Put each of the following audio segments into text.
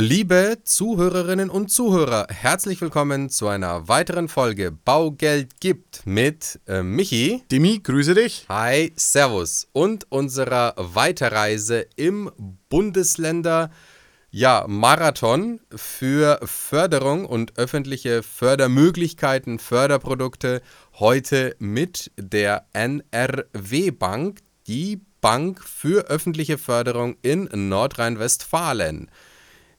Liebe Zuhörerinnen und Zuhörer, herzlich willkommen zu einer weiteren Folge Baugeld gibt mit äh, Michi. Dimi, grüße dich. Hi, Servus. Und unserer Weiterreise im Bundesländer ja, Marathon für Förderung und öffentliche Fördermöglichkeiten, Förderprodukte heute mit der NRW Bank, die Bank für öffentliche Förderung in Nordrhein-Westfalen.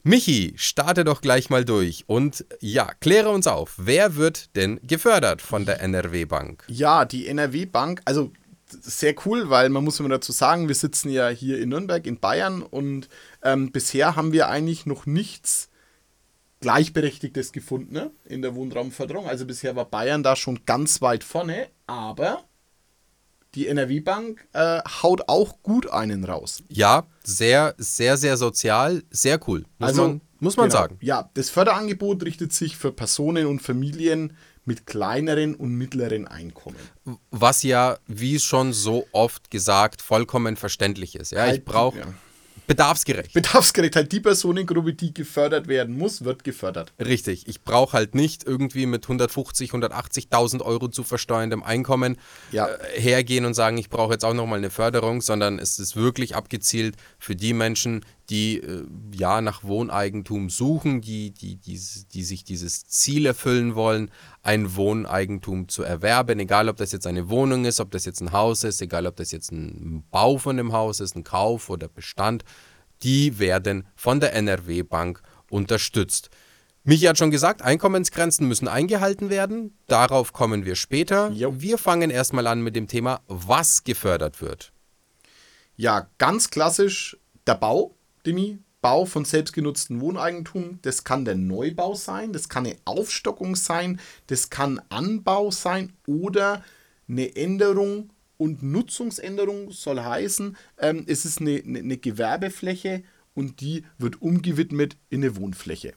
Michi, starte doch gleich mal durch und ja, kläre uns auf, wer wird denn gefördert von der NRW Bank? Ja, die NRW Bank, also sehr cool, weil man muss immer dazu sagen, wir sitzen ja hier in Nürnberg in Bayern und ähm, bisher haben wir eigentlich noch nichts Gleichberechtigtes gefunden ne, in der Wohnraumförderung. Also bisher war Bayern da schon ganz weit vorne, aber die NRW-Bank äh, haut auch gut einen raus. Ja, sehr, sehr, sehr sozial, sehr cool. Muss also, man, muss man genau, sagen. Ja, das Förderangebot richtet sich für Personen und Familien mit kleineren und mittleren Einkommen. Was ja, wie schon so oft gesagt, vollkommen verständlich ist. Ja, ich brauche. Ja Bedarfsgerecht. Bedarfsgerecht. Halt die Personengruppe, die gefördert werden muss, wird gefördert. Richtig. Ich brauche halt nicht irgendwie mit 150, 180.000 Euro zu versteuerndem Einkommen ja. äh, hergehen und sagen, ich brauche jetzt auch nochmal eine Förderung, sondern es ist wirklich abgezielt für die Menschen, die äh, ja nach Wohneigentum suchen, die, die, die, die sich dieses Ziel erfüllen wollen, ein Wohneigentum zu erwerben, egal ob das jetzt eine Wohnung ist, ob das jetzt ein Haus ist, egal ob das jetzt ein Bau von dem Haus ist, ein Kauf oder Bestand, die werden von der NRW Bank unterstützt. Michi hat schon gesagt, Einkommensgrenzen müssen eingehalten werden. Darauf kommen wir später. Jo. Wir fangen erstmal an mit dem Thema, was gefördert wird. Ja, ganz klassisch der Bau. Demi, Bau von selbstgenutztem Wohneigentum. Das kann der Neubau sein, das kann eine Aufstockung sein, das kann Anbau sein oder eine Änderung und Nutzungsänderung soll heißen, ähm, es ist eine, eine, eine Gewerbefläche und die wird umgewidmet in eine Wohnfläche.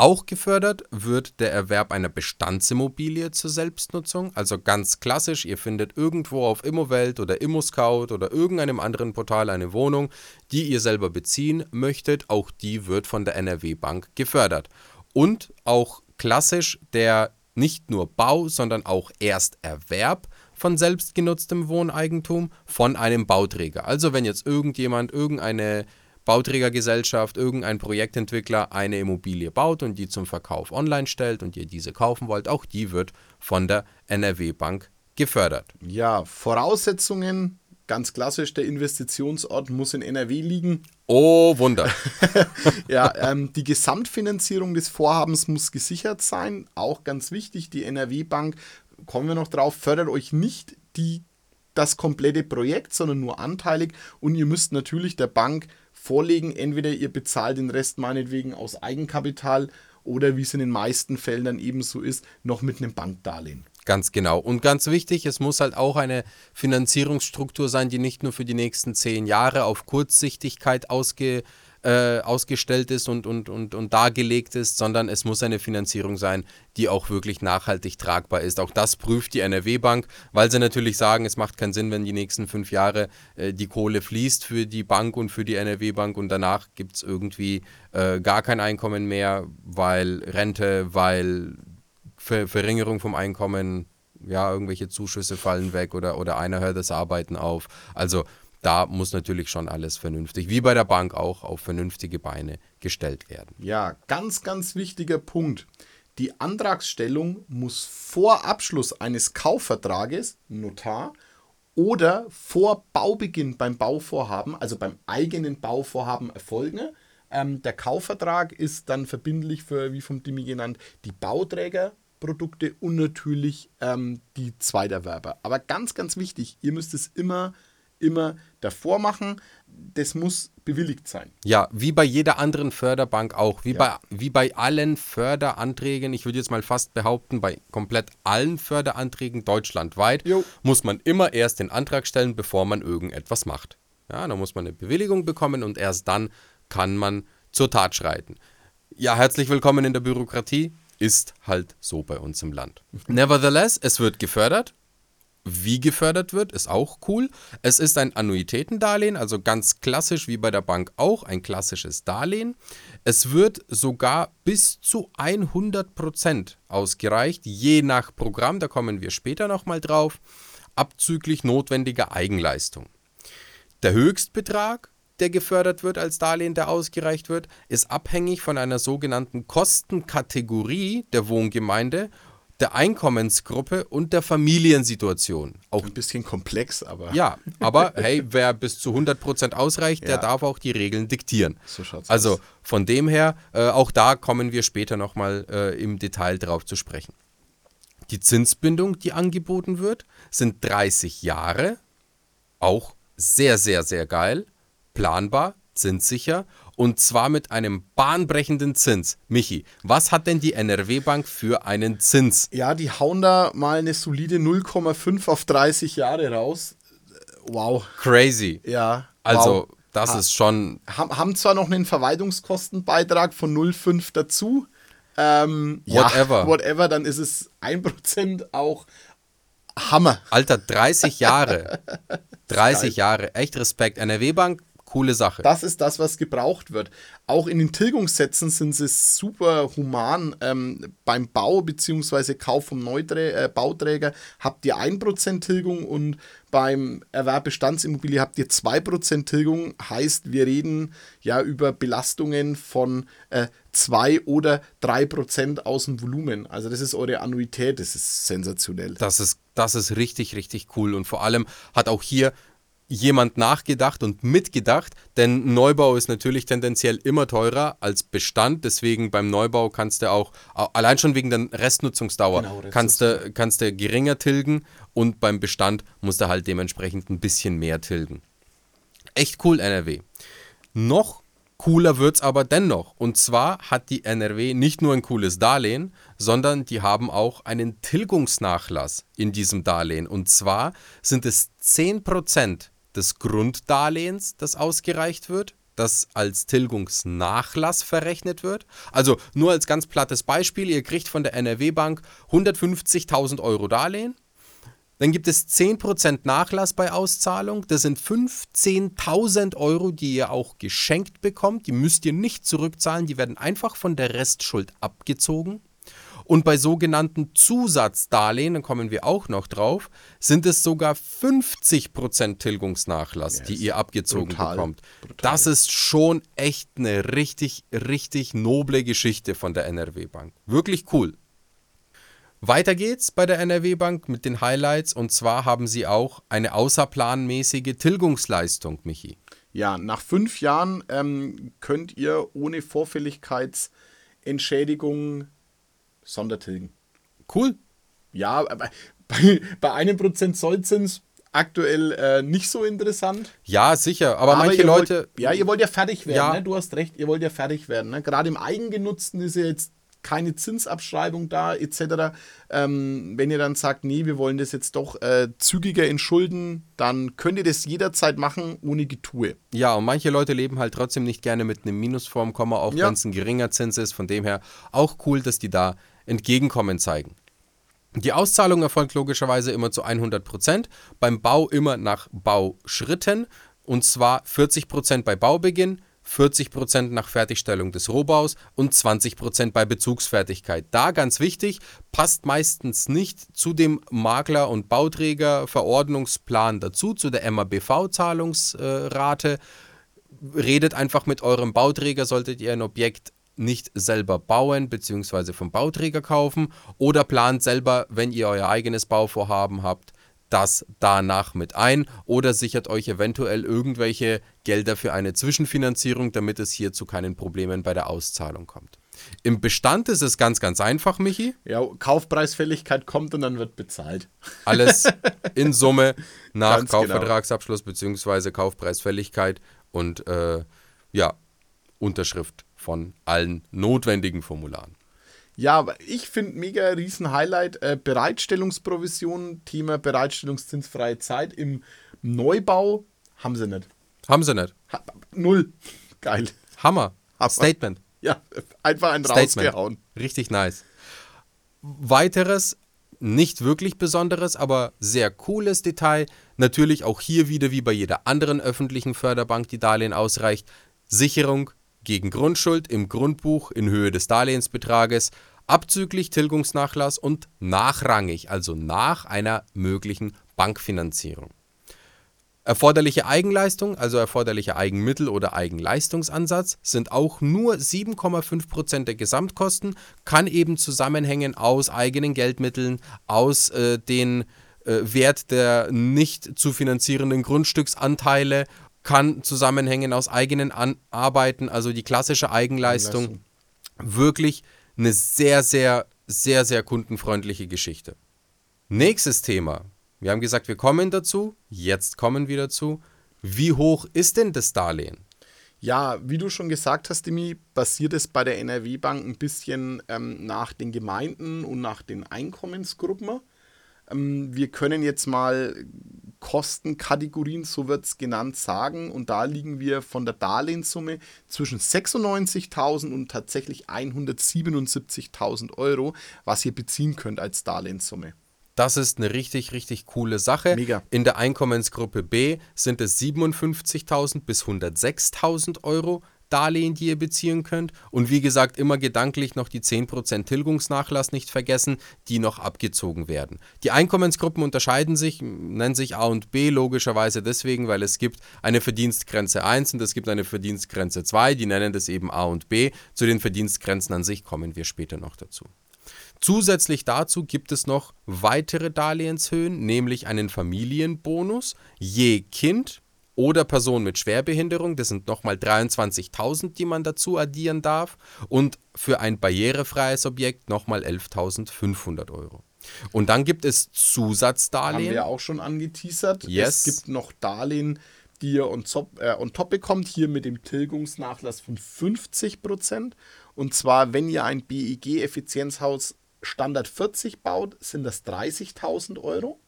Auch gefördert wird der Erwerb einer Bestandsimmobilie zur Selbstnutzung. Also ganz klassisch, ihr findet irgendwo auf Immowelt oder ImmoScout oder irgendeinem anderen Portal eine Wohnung, die ihr selber beziehen möchtet. Auch die wird von der NRW Bank gefördert. Und auch klassisch der nicht nur Bau, sondern auch Ersterwerb von selbstgenutztem Wohneigentum von einem Bauträger. Also wenn jetzt irgendjemand irgendeine Bauträgergesellschaft, irgendein Projektentwickler eine Immobilie baut und die zum Verkauf online stellt und ihr diese kaufen wollt, auch die wird von der NRW Bank gefördert. Ja, Voraussetzungen, ganz klassisch, der Investitionsort muss in NRW liegen. Oh, Wunder. ja, ähm, die Gesamtfinanzierung des Vorhabens muss gesichert sein. Auch ganz wichtig, die NRW Bank, kommen wir noch drauf, fördert euch nicht die das komplette Projekt, sondern nur anteilig und ihr müsst natürlich der Bank vorlegen. Entweder ihr bezahlt den Rest meinetwegen aus Eigenkapital oder wie es in den meisten Fällen dann eben so ist, noch mit einem Bankdarlehen. Ganz genau. Und ganz wichtig, es muss halt auch eine Finanzierungsstruktur sein, die nicht nur für die nächsten zehn Jahre auf Kurzsichtigkeit ausge, äh, ausgestellt ist und, und, und, und dargelegt ist, sondern es muss eine Finanzierung sein, die auch wirklich nachhaltig tragbar ist. Auch das prüft die NRW-Bank, weil sie natürlich sagen, es macht keinen Sinn, wenn die nächsten fünf Jahre äh, die Kohle fließt für die Bank und für die NRW-Bank und danach gibt es irgendwie äh, gar kein Einkommen mehr, weil Rente, weil Ver Verringerung vom Einkommen, ja, irgendwelche Zuschüsse fallen weg oder, oder einer hört das Arbeiten auf. Also da muss natürlich schon alles vernünftig, wie bei der Bank auch, auf vernünftige Beine gestellt werden. Ja, ganz, ganz wichtiger Punkt. Die Antragsstellung muss vor Abschluss eines Kaufvertrages, Notar, oder vor Baubeginn beim Bauvorhaben, also beim eigenen Bauvorhaben erfolgen. Ähm, der Kaufvertrag ist dann verbindlich für, wie vom Dimi genannt, die Bauträgerprodukte und natürlich ähm, die Zweiterwerber. Aber ganz, ganz wichtig, ihr müsst es immer immer davor machen. Das muss bewilligt sein. Ja, wie bei jeder anderen Förderbank auch. Wie, ja. bei, wie bei allen Förderanträgen, ich würde jetzt mal fast behaupten, bei komplett allen Förderanträgen deutschlandweit, jo. muss man immer erst den Antrag stellen, bevor man irgendetwas macht. Ja, da muss man eine Bewilligung bekommen und erst dann kann man zur Tat schreiten. Ja, herzlich willkommen in der Bürokratie. Ist halt so bei uns im Land. Nevertheless, es wird gefördert wie gefördert wird, ist auch cool. Es ist ein Annuitätendarlehen, also ganz klassisch wie bei der Bank auch ein klassisches Darlehen. Es wird sogar bis zu 100% ausgereicht, je nach Programm, da kommen wir später nochmal drauf, abzüglich notwendiger Eigenleistung. Der Höchstbetrag, der gefördert wird als Darlehen, der ausgereicht wird, ist abhängig von einer sogenannten Kostenkategorie der Wohngemeinde der Einkommensgruppe und der Familiensituation. Auch ein bisschen komplex, aber. Ja, aber hey, wer bis zu 100% ausreicht, ja. der darf auch die Regeln diktieren. So schaut's also aus. von dem her, äh, auch da kommen wir später nochmal äh, im Detail drauf zu sprechen. Die Zinsbindung, die angeboten wird, sind 30 Jahre. Auch sehr, sehr, sehr geil. Planbar, zinssicher und zwar mit einem bahnbrechenden Zins. Michi, was hat denn die NRW Bank für einen Zins? Ja, die hauen da mal eine solide 0,5 auf 30 Jahre raus. Wow. Crazy. Ja. Also, wow. das ha ist schon. Haben zwar noch einen Verwaltungskostenbeitrag von 0,5 dazu. Ähm, whatever. Ja, whatever, dann ist es 1% auch Hammer. Alter, 30 Jahre. 30 Jahre. Echt Respekt. NRW Bank Coole Sache. Das ist das, was gebraucht wird. Auch in den Tilgungssätzen sind sie super human. Ähm, beim Bau bzw. Kauf vom Neuträ äh, Bauträger habt ihr 1% Tilgung und beim Erwerb Bestandsimmobilie habt ihr 2% Tilgung. Heißt, wir reden ja über Belastungen von äh, 2 oder 3% aus dem Volumen. Also das ist eure Annuität, das ist sensationell. Das ist, das ist richtig, richtig cool. Und vor allem hat auch hier jemand nachgedacht und mitgedacht, denn Neubau ist natürlich tendenziell immer teurer als Bestand, deswegen beim Neubau kannst du auch, allein schon wegen der Restnutzungsdauer, genau, kannst, du, kannst du geringer tilgen und beim Bestand musst du halt dementsprechend ein bisschen mehr tilgen. Echt cool NRW. Noch cooler wird es aber dennoch. Und zwar hat die NRW nicht nur ein cooles Darlehen, sondern die haben auch einen Tilgungsnachlass in diesem Darlehen. Und zwar sind es 10% des Grunddarlehens, das ausgereicht wird, das als Tilgungsnachlass verrechnet wird. Also nur als ganz plattes Beispiel, ihr kriegt von der NRW Bank 150.000 Euro Darlehen. Dann gibt es 10% Nachlass bei Auszahlung. Das sind 15.000 Euro, die ihr auch geschenkt bekommt. Die müsst ihr nicht zurückzahlen. Die werden einfach von der Restschuld abgezogen. Und bei sogenannten Zusatzdarlehen, da kommen wir auch noch drauf, sind es sogar 50% Tilgungsnachlass, yes. die ihr abgezogen Brutal. bekommt. Brutal. Das ist schon echt eine richtig, richtig noble Geschichte von der NRW Bank. Wirklich cool. Weiter geht's bei der NRW Bank mit den Highlights und zwar haben sie auch eine außerplanmäßige Tilgungsleistung, Michi. Ja, nach fünf Jahren ähm, könnt ihr ohne Vorfälligkeitsentschädigung Sondertilgen. Cool. Ja, aber bei, bei einem Prozent Zollzins aktuell äh, nicht so interessant. Ja, sicher, aber, aber manche Leute. Wollt, ja, ihr wollt ja fertig werden, ja. Ne? du hast recht, ihr wollt ja fertig werden. Ne? Gerade im Eigengenutzten ist ja jetzt keine Zinsabschreibung da, etc. Ähm, wenn ihr dann sagt, nee, wir wollen das jetzt doch äh, zügiger entschulden, dann könnt ihr das jederzeit machen, ohne Getue. Ja, und manche Leute leben halt trotzdem nicht gerne mit einem Minusform, auch ja. wenn es ein geringer Zins ist. Von dem her auch cool, dass die da Entgegenkommen zeigen. Die Auszahlung erfolgt logischerweise immer zu 100 Prozent, beim Bau immer nach Bauschritten und zwar 40 Prozent bei Baubeginn, 40 Prozent nach Fertigstellung des Rohbaus und 20 Prozent bei Bezugsfertigkeit. Da ganz wichtig, passt meistens nicht zu dem Makler- und Bauträgerverordnungsplan dazu, zu der MABV-Zahlungsrate. Redet einfach mit eurem Bauträger, solltet ihr ein Objekt nicht selber bauen bzw. vom Bauträger kaufen oder plant selber, wenn ihr euer eigenes Bauvorhaben habt, das danach mit ein oder sichert euch eventuell irgendwelche Gelder für eine Zwischenfinanzierung, damit es hier zu keinen Problemen bei der Auszahlung kommt. Im Bestand ist es ganz, ganz einfach, Michi. Ja, Kaufpreisfälligkeit kommt und dann wird bezahlt. Alles in Summe nach ganz genau. Kaufvertragsabschluss genau. bzw. Kaufpreisfälligkeit und äh, ja, Unterschrift von allen notwendigen Formularen. Ja, aber ich finde mega riesen Highlight äh, Bereitstellungsprovision, Thema Bereitstellungszinsfreie Zeit im Neubau haben sie nicht. Haben sie nicht. Ha null. Geil. Hammer. Hammer. Statement. Ja, einfach ein Statement. rausgehauen. Richtig nice. Weiteres nicht wirklich Besonderes, aber sehr cooles Detail. Natürlich auch hier wieder wie bei jeder anderen öffentlichen Förderbank, die Darlehen ausreicht. Sicherung gegen Grundschuld im Grundbuch in Höhe des Darlehensbetrages, abzüglich Tilgungsnachlass und nachrangig, also nach einer möglichen Bankfinanzierung. Erforderliche Eigenleistung, also erforderliche Eigenmittel oder Eigenleistungsansatz, sind auch nur 7,5% der Gesamtkosten, kann eben zusammenhängen aus eigenen Geldmitteln, aus äh, den äh, Wert der nicht zu finanzierenden Grundstücksanteile, kann zusammenhängen aus eigenen An Arbeiten, also die klassische Eigenleistung. Eigenleistung. Wirklich eine sehr, sehr, sehr, sehr kundenfreundliche Geschichte. Nächstes Thema, wir haben gesagt, wir kommen dazu. Jetzt kommen wir dazu. Wie hoch ist denn das Darlehen? Ja, wie du schon gesagt hast, Demi, basiert es bei der NRW-Bank ein bisschen ähm, nach den Gemeinden und nach den Einkommensgruppen. Ähm, wir können jetzt mal Kostenkategorien, so wird es genannt, sagen. Und da liegen wir von der Darlehenssumme zwischen 96.000 und tatsächlich 177.000 Euro, was ihr beziehen könnt als Darlehenssumme. Das ist eine richtig, richtig coole Sache. Mega. In der Einkommensgruppe B sind es 57.000 bis 106.000 Euro Darlehen, die ihr beziehen könnt. Und wie gesagt, immer gedanklich noch die 10% Tilgungsnachlass nicht vergessen, die noch abgezogen werden. Die Einkommensgruppen unterscheiden sich, nennen sich A und B logischerweise deswegen, weil es gibt eine Verdienstgrenze 1 und es gibt eine Verdienstgrenze 2, die nennen das eben A und B. Zu den Verdienstgrenzen an sich kommen wir später noch dazu. Zusätzlich dazu gibt es noch weitere Darlehenshöhen, nämlich einen Familienbonus je Kind oder Person mit Schwerbehinderung. Das sind nochmal 23.000, die man dazu addieren darf. Und für ein barrierefreies Objekt nochmal 11.500 Euro. Und dann gibt es Zusatzdarlehen. Haben wir auch schon angeteasert. Yes. Es gibt noch Darlehen, die ihr on top, äh, on top bekommt, hier mit dem Tilgungsnachlass von 50%. Und zwar, wenn ihr ein BEG-Effizienzhaus Standard 40 baut, sind das 30.000 Euro.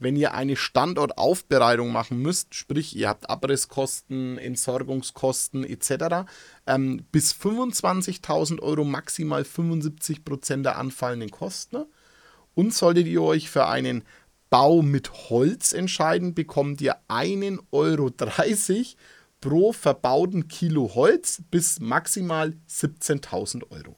Wenn ihr eine Standortaufbereitung machen müsst, sprich ihr habt Abrisskosten, Entsorgungskosten etc., ähm, bis 25.000 Euro maximal 75% der anfallenden Kosten. Und solltet ihr euch für einen Bau mit Holz entscheiden, bekommt ihr 1,30 Euro pro verbauten Kilo Holz bis maximal 17.000 Euro.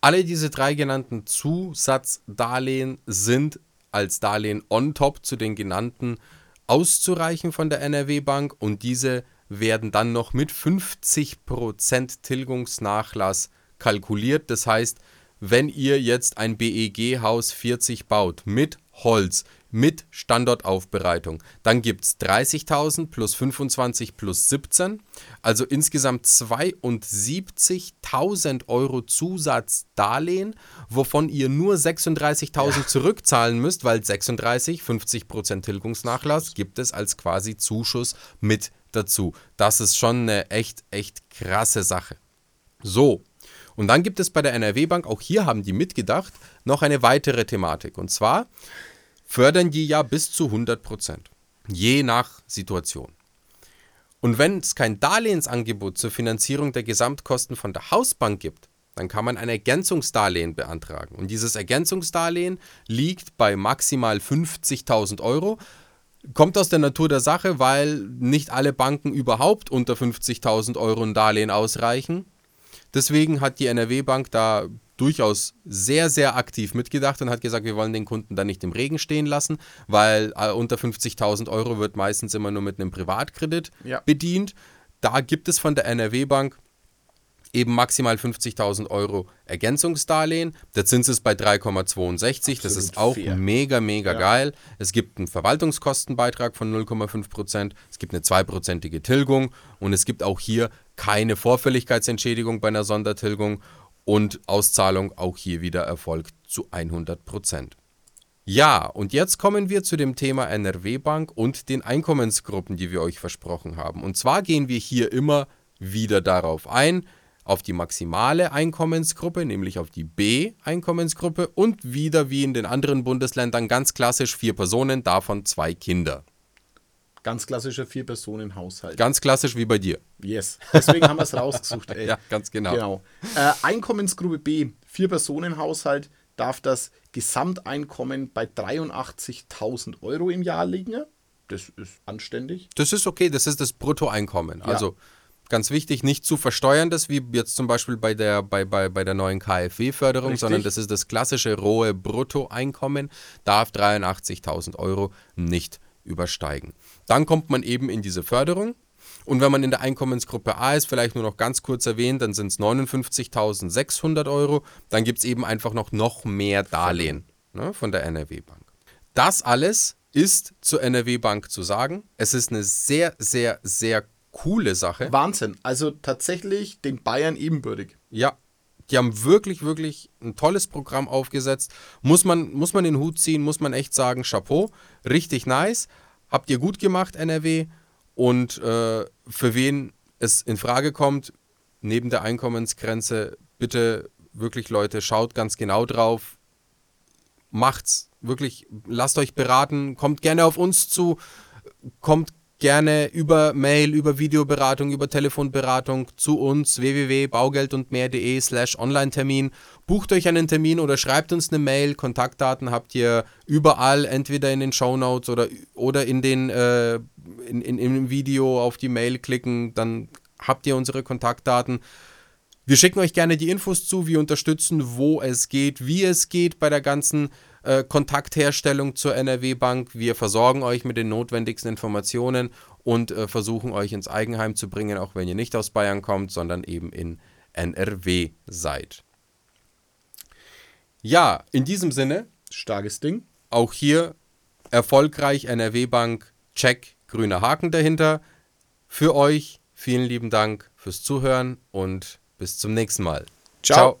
Alle diese drei genannten Zusatzdarlehen sind als Darlehen on top zu den genannten auszureichen von der NRW Bank und diese werden dann noch mit 50% Tilgungsnachlass kalkuliert. Das heißt, wenn ihr jetzt ein BEG-Haus 40 baut mit Holz, mit Standortaufbereitung. Dann gibt es 30.000 plus 25 plus 17, also insgesamt 72.000 Euro Zusatzdarlehen, wovon ihr nur 36.000 ja. zurückzahlen müsst, weil 36, 50% Tilgungsnachlass gibt es als quasi Zuschuss mit dazu. Das ist schon eine echt, echt krasse Sache. So, und dann gibt es bei der NRW Bank, auch hier haben die mitgedacht, noch eine weitere Thematik. Und zwar fördern die ja bis zu 100 Prozent, je nach Situation. Und wenn es kein Darlehensangebot zur Finanzierung der Gesamtkosten von der Hausbank gibt, dann kann man ein Ergänzungsdarlehen beantragen. Und dieses Ergänzungsdarlehen liegt bei maximal 50.000 Euro. Kommt aus der Natur der Sache, weil nicht alle Banken überhaupt unter 50.000 Euro ein Darlehen ausreichen. Deswegen hat die NRW-Bank da durchaus sehr, sehr aktiv mitgedacht und hat gesagt, wir wollen den Kunden da nicht im Regen stehen lassen, weil äh, unter 50.000 Euro wird meistens immer nur mit einem Privatkredit ja. bedient. Da gibt es von der NRW-Bank eben maximal 50.000 Euro Ergänzungsdarlehen. Der Zins ist bei 3,62. Das ist auch fair. mega, mega ja. geil. Es gibt einen Verwaltungskostenbeitrag von 0,5 Prozent. Es gibt eine zweiprozentige Tilgung und es gibt auch hier keine Vorfälligkeitsentschädigung bei einer Sondertilgung und Auszahlung auch hier wieder erfolgt zu 100 Prozent. Ja, und jetzt kommen wir zu dem Thema NRW Bank und den Einkommensgruppen, die wir euch versprochen haben. Und zwar gehen wir hier immer wieder darauf ein, auf die maximale Einkommensgruppe, nämlich auf die B-Einkommensgruppe und wieder wie in den anderen Bundesländern ganz klassisch vier Personen, davon zwei Kinder. Ganz klassischer Vier-Personen-Haushalt. Ganz klassisch wie bei dir. Yes. Deswegen haben wir es rausgesucht. Ey. Ja, ganz genau. genau. Äh, Einkommensgruppe B, Vier-Personen-Haushalt. darf das Gesamteinkommen bei 83.000 Euro im Jahr liegen. Das ist anständig. Das ist okay, das ist das Bruttoeinkommen. Also ganz wichtig, nicht zu versteuern, das wie jetzt zum Beispiel bei der, bei, bei, bei der neuen KfW-Förderung, sondern das ist das klassische rohe Bruttoeinkommen, darf 83.000 Euro nicht übersteigen. Dann kommt man eben in diese Förderung. Und wenn man in der Einkommensgruppe A ist, vielleicht nur noch ganz kurz erwähnt, dann sind es 59.600 Euro. Dann gibt es eben einfach noch, noch mehr Darlehen ne, von der NRW-Bank. Das alles ist zur NRW-Bank zu sagen. Es ist eine sehr, sehr, sehr coole Sache. Wahnsinn. Also tatsächlich den Bayern ebenbürtig. Ja, die haben wirklich, wirklich ein tolles Programm aufgesetzt. Muss man, muss man den Hut ziehen, muss man echt sagen, Chapeau. Richtig nice. Habt ihr gut gemacht, NRW. Und äh, für wen es in Frage kommt, neben der Einkommensgrenze, bitte wirklich Leute, schaut ganz genau drauf. Macht's wirklich, lasst euch beraten, kommt gerne auf uns zu, kommt gerne über Mail, über Videoberatung, über Telefonberatung zu uns www.baugeldundmehr.de slash Online-Termin. Bucht euch einen Termin oder schreibt uns eine Mail. Kontaktdaten habt ihr überall, entweder in den Shownotes oder, oder in den äh, in, in, im Video auf die Mail klicken, dann habt ihr unsere Kontaktdaten. Wir schicken euch gerne die Infos zu, wir unterstützen, wo es geht, wie es geht bei der ganzen äh, Kontaktherstellung zur NRW Bank. Wir versorgen euch mit den notwendigsten Informationen und äh, versuchen euch ins Eigenheim zu bringen, auch wenn ihr nicht aus Bayern kommt, sondern eben in NRW seid. Ja, in diesem Sinne, Starkes Ding. auch hier erfolgreich NRW Bank, check, grüner Haken dahinter. Für euch vielen lieben Dank fürs Zuhören und bis zum nächsten Mal. Ciao.